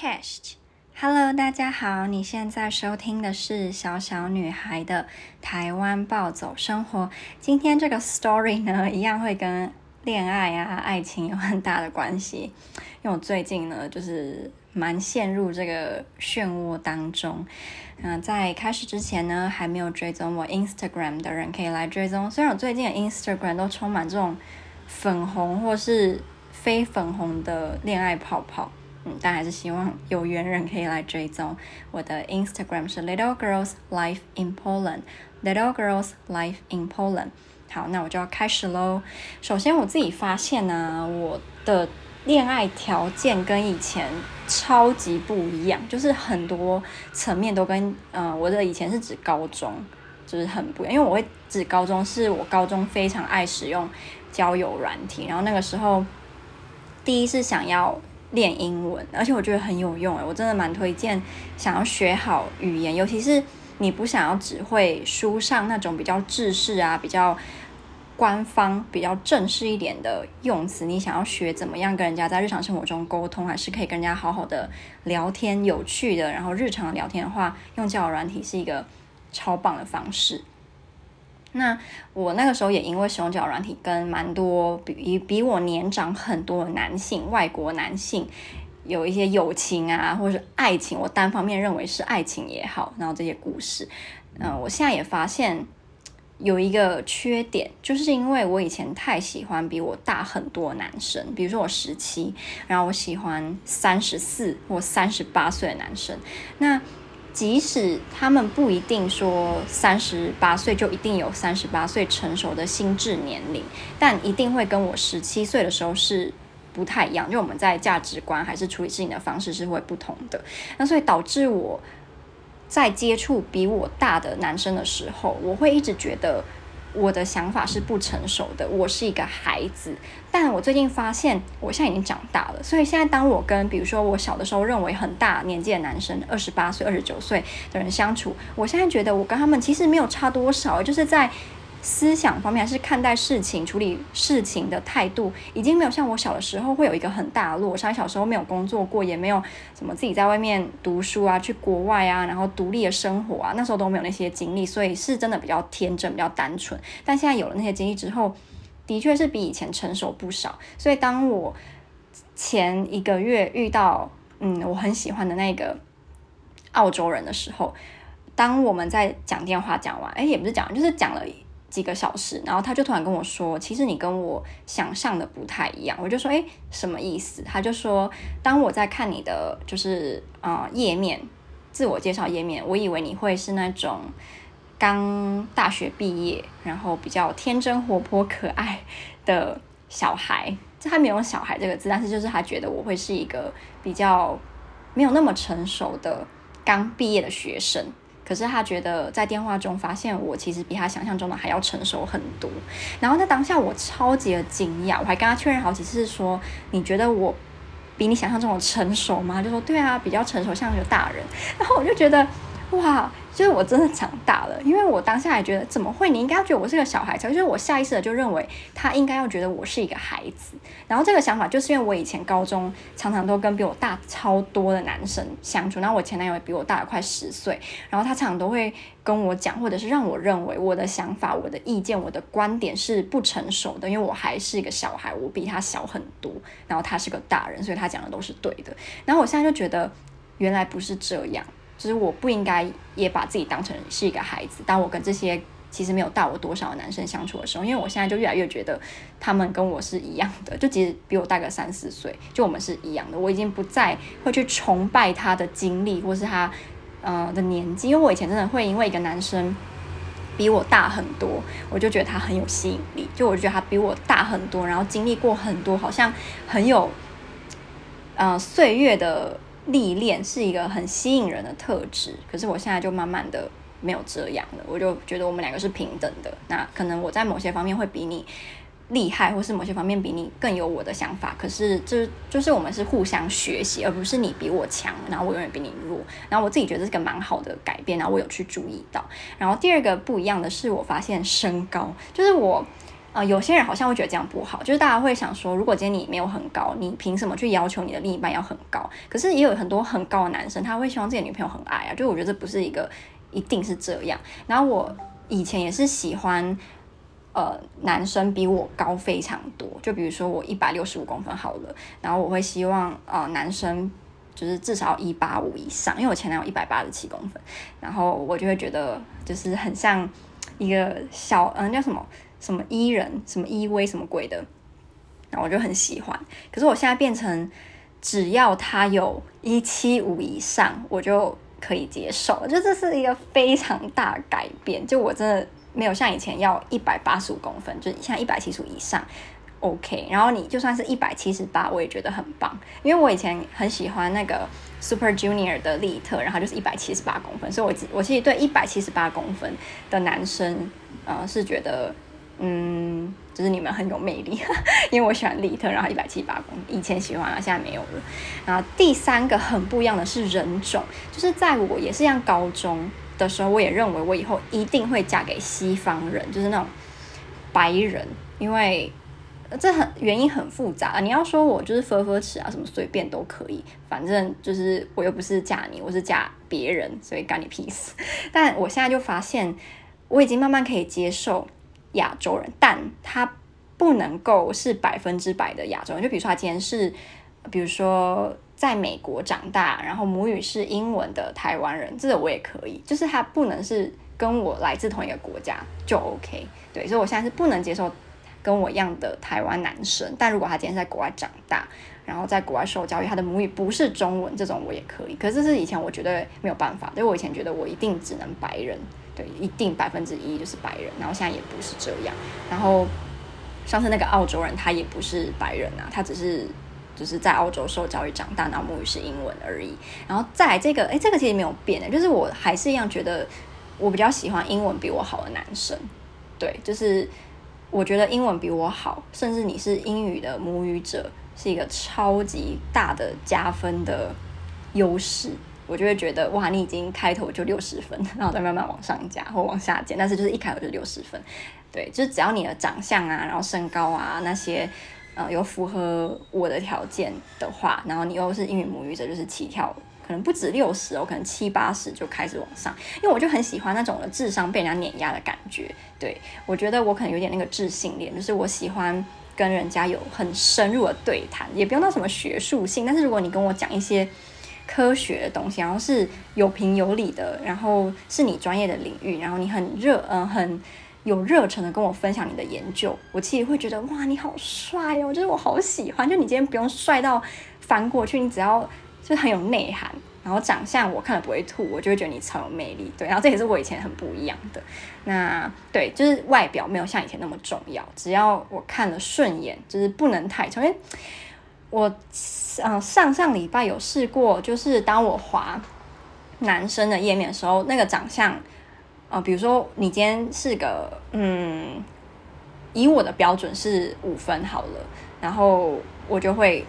Podcast，Hello，大家好，你现在收听的是小小女孩的台湾暴走生活。今天这个 story 呢，一样会跟恋爱啊、爱情有很大的关系，因为我最近呢，就是蛮陷入这个漩涡当中。嗯、在开始之前呢，还没有追踪我 Instagram 的人可以来追踪。虽然我最近的 Instagram 都充满这种粉红或是非粉红的恋爱泡泡。但还是希望有缘人可以来追踪我的 Instagram 是 Little Girls Life in Poland Little Girls Life in Poland。好，那我就要开始喽。首先，我自己发现呢、我的恋爱条件跟以前超级不一样，就是很多层面都跟、呃，我的以前是指高中，就是很不一样。因为我会指高中，是我高中非常爱使用交友软体，然后那个时候第一是想要。练英文，而且我觉得很有用诶，我真的蛮推荐想要学好语言，尤其是你不想要只会书上那种比较制式啊、比较官方、比较正式一点的用词，你想要学怎么样跟人家在日常生活中沟通，还是可以跟人家好好的聊天、有趣的，然后日常聊天的话，用交友软体是一个超棒的方式。那我那个时候也因为使用交友软体，跟蛮多比比我年长很多的男性，外国男性有一些友情啊，或者是爱情，我单方面认为是爱情也好，然后这些故事，嗯、我现在也发现有一个缺点，就是因为我以前太喜欢比我大很多的男生，比如说我十七，然后我喜欢三十四或三十八岁的男生，那。即使他们不一定说三十八岁就一定有三十八岁成熟的心智年龄，但一定会跟我十七岁的时候是不太一样，因为我们在价值观还是处理事情的方式是会不同的。那所以导致我在接触比我大的男生的时候，我会一直觉得。我的想法是不成熟的，我是一个孩子。但我最近发现，我现在已经长大了。所以现在，当我跟比如说我小的时候认为很大年纪的男生，二十八岁、二十九岁的人相处，我现在觉得我跟他们其实没有差多少，就是在。思想方面还是看待事情、处理事情的态度，已经没有像我小的时候会有一个很大的落差。小时候没有工作过，也没有什么自己在外面读书啊、去国外啊，然后独立的生活啊，那时候都没有那些经历，所以是真的比较天真、比较单纯。但现在有了那些经历之后，的确是比以前成熟不少。所以当我前一个月遇到嗯我很喜欢的那个澳洲人的时候，当我们在讲电话讲完，哎，也不是讲，就是讲了。几个小时，然后他就突然跟我说：“其实你跟我想象的不太一样。”我就说：“诶，什么意思？”他就说：“当我在看你的就是啊、呃、页面，自我介绍页面，我以为你会是那种刚大学毕业，然后比较天真活泼可爱的小孩。这他没有‘小孩’这个字，但是就是他觉得我会是一个比较没有那么成熟的刚毕业的学生。”可是他觉得在电话中发现我其实比他想象中的还要成熟很多，然后在当下我超级的惊讶，我还跟他确认好几次说，你觉得我比你想象中的成熟吗？就说对啊，比较成熟，像一个大人。然后我就觉得哇。就是我真的长大了，因为我当下也觉得怎么会？你应该要觉得我是个小孩子，就是我下意识的就认为他应该要觉得我是一个孩子。然后这个想法就是因为我以前高中常常都跟比我大超多的男生相处，然后我前男友也比我大了快十岁，然后他常常都会跟我讲，或者是让我认为我的想法、我的意见、我的观点是不成熟的，因为我还是一个小孩，我比他小很多，然后他是个大人，所以他讲的都是对的。然后我现在就觉得原来不是这样。就是我不应该也把自己当成是一个孩子。当我跟这些其实没有大我多少的男生相处的时候，因为我现在就越来越觉得他们跟我是一样的，就其实比我大个三四岁，就我们是一样的。我已经不再会去崇拜他的经历或是他呃的年纪，因为我以前真的会因为一个男生比我大很多，我就觉得他很有吸引力，就我觉得他比我大很多，然后经历过很多，好像很有呃岁月的。历练是一个很吸引人的特质，可是我现在就慢慢的没有这样了。我就觉得我们两个是平等的。那可能我在某些方面会比你厉害，或是某些方面比你更有我的想法。可是这就是我们是互相学习，而不是你比我强，然后我永远比你弱。然后我自己觉得是个蛮好的改变，然后我有去注意到。然后第二个不一样的是，我发现身高，就是我。呃，有些人好像会觉得这样不好，就是大家会想说，如果今天你没有很高，你凭什么去要求你的另一半要很高？可是也有很多很高的男生，他会希望自己的女朋友很矮啊，就我觉得这不是一个一定是这样。然后我以前也是喜欢。呃，男生比我高非常多，就比如说我一百六十五公分好了，然后我会希望呃男生就是至少一八五以上，因为我前男友一百八十七公分，然后我就会觉得就是很像一个小嗯、叫什么什么伊人什么 E-V 什么鬼的，然后我就很喜欢。可是我现在变成只要他有一七五以上，我就可以接受，就这是一个非常大改变，就我真的。没有像以前要一百八十五公分，就是现在一百七十五以上，OK。然后你就算是一百七十八，我也觉得很棒，因为我以前很喜欢那个 Super Junior 的利特，然后就是一百七十八公分，所以我我其实对一百七十八公分的男生，呃，是觉得，嗯，就是你们很有魅力，因为我喜欢利特，然后一百七八公分，以前喜欢啊，现在没有了。然后第三个很不一样的是人种，就是在我也是像高中。的时候，我也认为我以后一定会嫁给西方人，就是那种白人，因为这很原因很复杂啊。你要说我就是呵呵吃啊，什么随便都可以，反正就是我又不是嫁你，我是嫁别人，所以干你屁事。但我现在就发现，我已经慢慢可以接受亚洲人，但他不能够是百分之百的亚洲人。就比如说他今天是，比如说。在美国长大，然后母语是英文的台湾人，这个我也可以，就是他不能是跟我来自同一个国家就 OK。对，所以我现在是不能接受跟我一样的台湾男生，但如果他今天在国外长大，然后在国外受教育，他的母语不是中文，这种我也可以。可是这是以前我绝对没有办法，因为我以前觉得我一定只能白人，对，一定百分之一就是白人，然后现在也不是这样。然后上次那个澳洲人他也不是白人啊，他只是。就是在澳洲受教育长大，然后母语是英文而已。然后再这个，哎，这个其实没有变的，就是我还是一样觉得我比较喜欢英文比我好的男生。对，就是我觉得英文比我好，甚至你是英语的母语者，是一个超级大的加分的优势。我就会觉得哇，你已经开头就六十分，然后再慢慢往上加或往下减，但是就是一开头就六十分。对，就是只要你的长相啊，然后身高啊那些。呃，有符合我的条件的话，然后你又是英语母语者，就是起跳可能不止六十哦，可能七八十就开始往上。因为我就很喜欢那种的智商被人家碾压的感觉。对，我觉得我可能有点那个智性恋，就是我喜欢跟人家有很深入的对谈，也不用到什么学术性，但是如果你跟我讲一些科学的东西，然后是有凭有理的，然后是你专业的领域，然后你很热，嗯、很。有热忱的跟我分享你的研究，我其实会觉得哇，你好帅哦，就是我好喜欢。就你今天不用帅到翻过去，你只要就是很有内涵，然后长相我看了不会吐，我就会觉得你超有魅力。对，然后这也是我以前很不一样的。那对，就是外表没有像以前那么重要，只要我看了顺眼，就是不能太丑。因为我、呃、上上礼拜有试过，就是当我滑男生的页面的时候，那个长相。啊、比如说你今天是个嗯，以我的标准是五分好了，然后我就会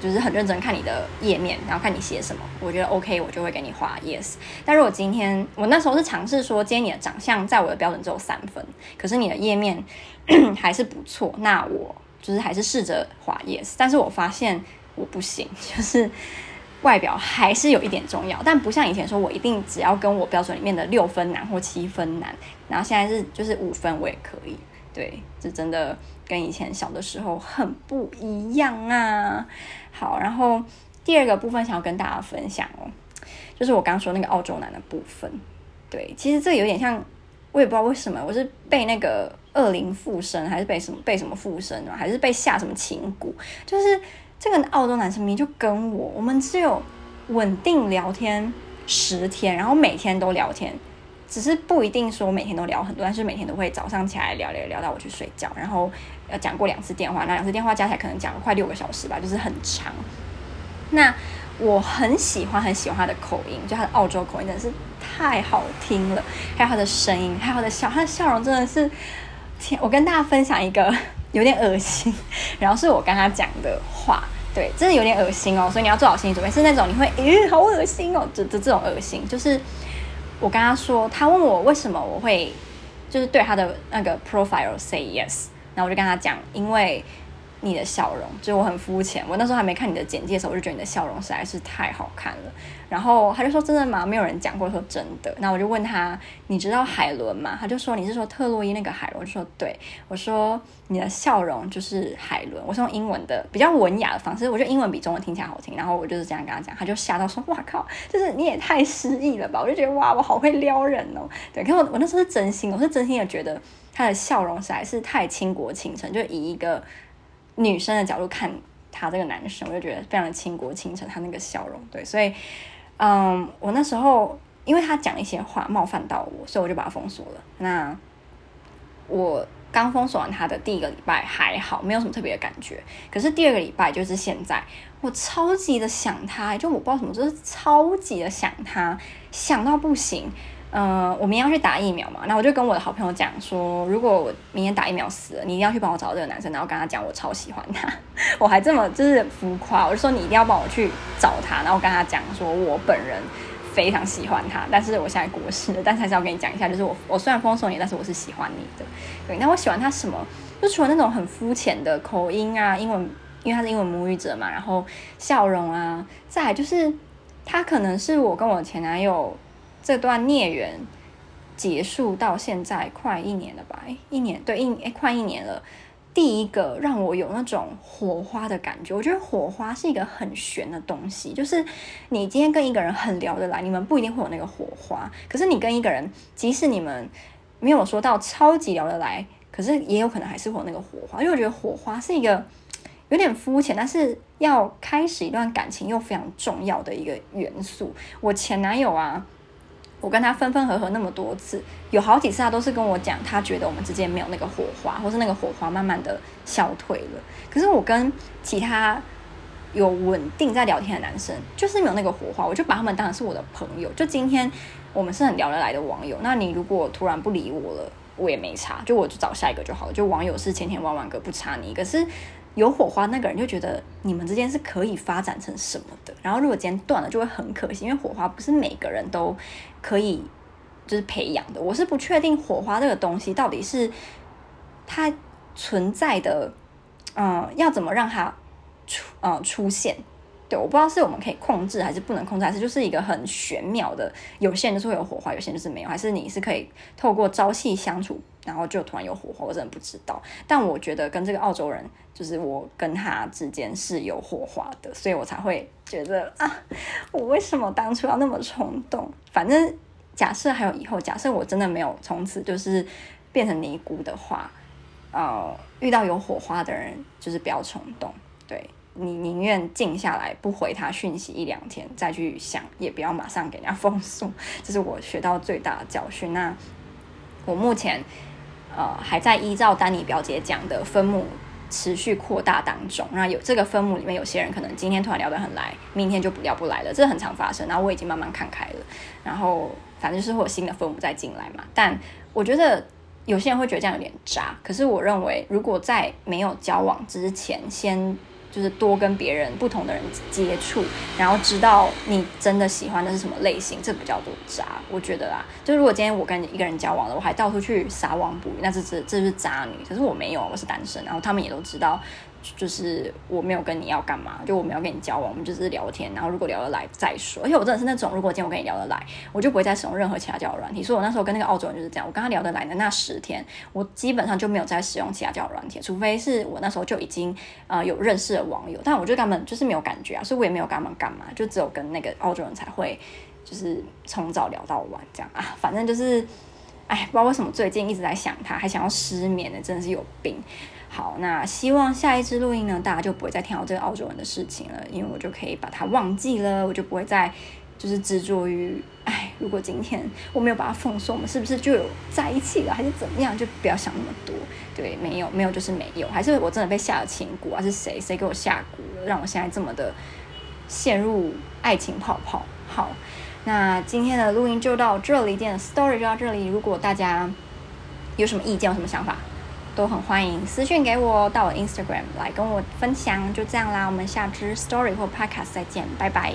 就是很认真看你的页面，然后看你写什么，我觉得 OK，我就会给你画 yes。但如果今天我那时候是尝试说，今天你的长相在我的标准只有三分，可是你的页面 还是不错，那我就是还是试着滑 yes。但是我发现我不行，就是。外表还是有一点重要，但不像以前说，我一定只要跟我标准里面的六分男或七分男，然后现在是就是五分我也可以。对，这真的跟以前小的时候很不一样啊。好，然后第二个部分想要跟大家分享哦，就是我刚说那个澳洲男的部分。对，其实这有点像，我也不知道为什么，我是被那个恶灵附身，还是被什么被什么附身啊，还是被下什么情蛊，就是。这个澳洲男生明就跟我，我们只有稳定聊天十天，然后每天都聊天，只是不一定说每天都聊很多，但是每天都会早上起来聊聊聊到我去睡觉，然后呃讲过两次电话，那两次电话加起来可能讲了快六个小时吧，就是很长。那我很喜欢很喜欢他的口音，就他的澳洲口音真的是太好听了，还有他的声音，还有他的笑，他的笑容真的是，天，我跟大家分享一个。有点恶心，然后是我跟他讲的话，对，真的有点恶心哦，所以你要做好心理准备，是那种你会，咦，好恶心哦，这这这种恶心，就是我跟他说，他问我为什么我会，就是对他的那个 profile say yes，然后我就跟他讲，因为。你的笑容，就是我很肤浅。我那时候还没看你的简介的时候，我就觉得你的笑容实在是太好看了。然后他就说：“真的吗？没有人讲过说真的。”那我就问他：“你知道海伦吗？”他就说：“你是说特洛伊那个海伦？”我就说：“对。”我说：“你的笑容就是海伦。”我是用英文的比较文雅的方式，我觉得英文比中文听起来好听。然后我就是这样跟他讲，他就吓到说：“哇靠！就是你也太诗意了吧！”我就觉得哇，我好会撩人哦。对，可是我我那时候是真心，我是真心的觉得他的笑容实在是太倾国倾城，就以一个。女生的角度看他这个男生，我就觉得非常的倾国倾城，他那个笑容，对，所以，嗯，我那时候因为他讲一些话冒犯到我，所以我就把他封锁了。那我刚封锁完他的第一个礼拜还好，没有什么特别的感觉。可是第二个礼拜就是现在，我超级的想他，就我不知道什么，就是超级的想他，想到不行。嗯、呃，我明天要去打疫苗嘛，那我就跟我的好朋友讲说，如果我明天打疫苗死了，你一定要去帮我找这个男生，然后跟他讲我超喜欢他，我还这么就是浮夸，我就说你一定要帮我去找他，然后跟他讲说我本人非常喜欢他，但是我现在过世了，但是还是要跟你讲一下，就是我 我虽然封锁你，但是我是喜欢你的，对，那我喜欢他什么？就除了那种很肤浅的口音啊，英文，因为他是英文母语者嘛，然后笑容啊，再就是他可能是我跟我前男友。这段孽缘结束到现在快一年了吧？一年对一诶，快一年了。第一个让我有那种火花的感觉，我觉得火花是一个很玄的东西，就是你今天跟一个人很聊得来，你们不一定会有那个火花。可是你跟一个人，即使你们没有说到超级聊得来，可是也有可能还是会有那个火花。因为我觉得火花是一个有点肤浅，但是要开始一段感情又非常重要的一个元素。我前男友啊。我跟他分分合合那么多次，有好几次他都是跟我讲，他觉得我们之间没有那个火花，或是那个火花慢慢的消退了。可是我跟其他有稳定在聊天的男生，就是没有那个火花，我就把他们当成是我的朋友。就今天我们是很聊得来的网友，那你如果突然不理我了，我也没差，就我就找下一个就好了。就网友是千千万万个，不差你。可是。有火花那个人就觉得你们之间是可以发展成什么的，然后如果今天断了就会很可惜，因为火花不是每个人都可以就是培养的。我是不确定火花这个东西到底是它存在的，嗯，要怎么让它出嗯出现？对，我不知道是我们可以控制还是不能控制，还是就是一个很玄妙的，有些人就是会有火花，有些人就是没有，还是你是可以透过朝夕相处。然后就突然有火花，我真的不知道。但我觉得跟这个澳洲人，就是我跟他之间是有火花的，所以我才会觉得啊，我为什么当初要那么冲动？反正假设还有以后，假设我真的没有从此就是变成尼姑的话，呃，遇到有火花的人，就是不要冲动。对，你宁愿静下来不回他讯息一两天再去想，也不要马上给人家封锁。这是我学到最大的教训。那我目前。呃，还在依照丹尼表姐讲的分母持续扩大当中。那有这个分母里面，有些人可能今天突然聊得很来，明天就不聊不来了，这很常发生。然后我已经慢慢看开了。然后反正就是会有新的分母再进来嘛。但我觉得有些人会觉得这样有点渣。可是我认为，如果在没有交往之前，先。就是多跟别人不同的人接触，然后知道你真的喜欢的是什么类型，这不叫做渣。我觉得啊，就如果今天我跟你一个人交往了，我还到处去撒网捕鱼，那这这这是渣女。可是我没有，我是单身，然后他们也都知道。就是我没有跟你要干嘛，就我没有跟你交往，我们就是聊天，然后如果聊得来再说。而且我真的是那种，如果今天我跟你聊得来，我就不会再使用任何其他交友软体。所以我那时候跟那个澳洲人就是这样，我跟他聊得来的那十天，我基本上就没有再使用其他交友软体，除非是我那时候就已经呃有认识的网友，但我就根本就是没有感觉啊，所以我也没有跟他们干嘛，就只有跟那个澳洲人才会就是从早聊到晚这样啊，反正就是，哎，不知道为什么最近一直在想他，还想要失眠呢，真的是有病。好，那希望下一支录音呢，大家就不会再听到这个澳洲人的事情了，因为我就可以把它忘记了，我就不会再就是执着于，哎，如果今天 我没有把它奉送，我们是不是就有在一起了，还是怎么样？就不要想那么多，对，没有，没有就是没有，还是我真的被下了情蛊，还是谁谁给我下蛊了，让我现在这么的陷入爱情泡泡？好，那今天的录音就到这里，今天的 story 就到这里，如果大家有什么意见，有什么想法？都很欢迎私讯给我，到我 Instagram 来跟我分享，就这样啦，我们下支 Story 或 Podcast 再见，拜拜。